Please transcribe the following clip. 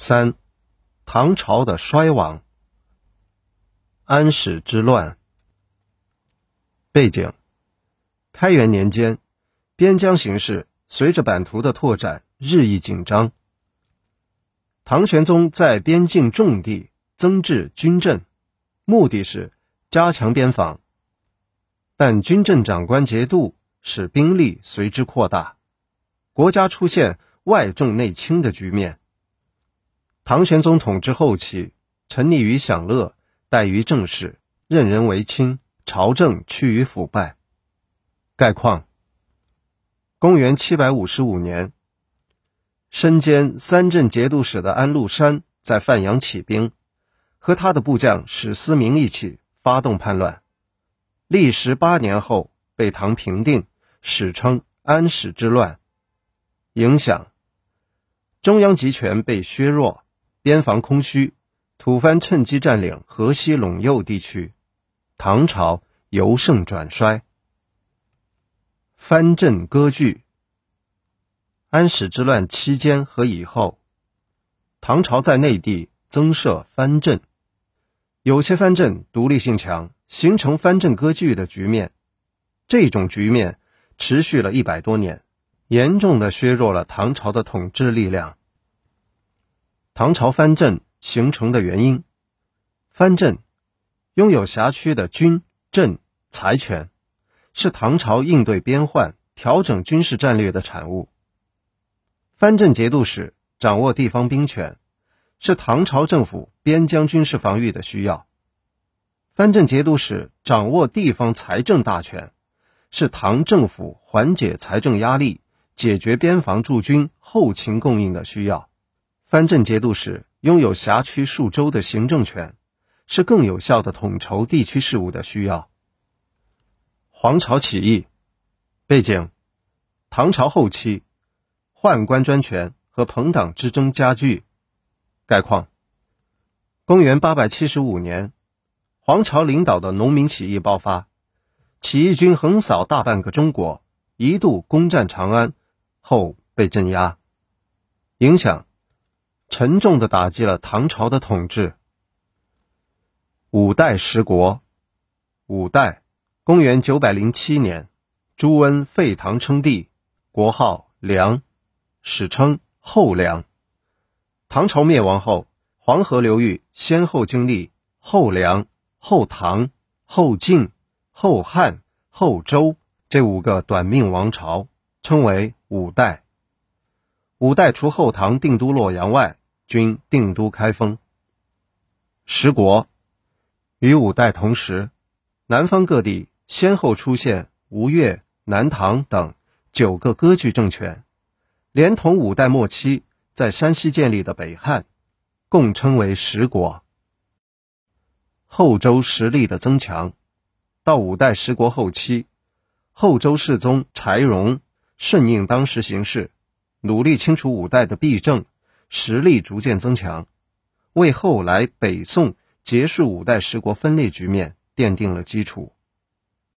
三、唐朝的衰亡。安史之乱。背景：开元年间，边疆形势随着版图的拓展日益紧张。唐玄宗在边境重地增置军镇，目的是加强边防。但军镇长官节度使兵力随之扩大，国家出现外重内轻的局面。唐玄宗统治后期，沉溺于享乐，怠于政事，任人唯亲，朝政趋于腐败。概况：公元七百五十五年，身兼三镇节度使的安禄山在范阳起兵，和他的部将史思明一起发动叛乱，历时八年后被唐平定，史称安史之乱。影响：中央集权被削弱。边防空虚，吐蕃趁机占领河西陇右地区，唐朝由盛转衰。藩镇割据。安史之乱期间和以后，唐朝在内地增设藩镇，有些藩镇独立性强，形成藩镇割据的局面。这种局面持续了一百多年，严重的削弱了唐朝的统治力量。唐朝藩镇形成的原因，藩镇拥有辖区的军镇财权，是唐朝应对边患、调整军事战略的产物。藩镇节度使掌握地方兵权，是唐朝政府边疆军事防御的需要。藩镇节度使掌握地方财政大权，是唐政府缓解财政压力、解决边防驻军后勤供应的需要。藩镇节度使拥有辖区数州的行政权，是更有效的统筹地区事务的需要。黄巢起义背景：唐朝后期，宦官专权和朋党之争加剧。概况：公元八百七十五年，黄巢领导的农民起义爆发，起义军横扫大半个中国，一度攻占长安，后被镇压。影响。沉重的打击了唐朝的统治。五代十国，五代，公元九百零七年，朱温废唐称帝，国号梁，史称后梁。唐朝灭亡后，黄河流域先后经历后梁、后唐、后晋、后汉、后周这五个短命王朝，称为五代。五代除后唐定都洛阳外，均定都开封。十国与五代同时，南方各地先后出现吴越、南唐等九个割据政权，连同五代末期在山西建立的北汉，共称为十国。后周实力的增强，到五代十国后期，后周世宗柴荣顺应当时形势，努力清除五代的弊政。实力逐渐增强，为后来北宋结束五代十国分裂局面奠定了基础。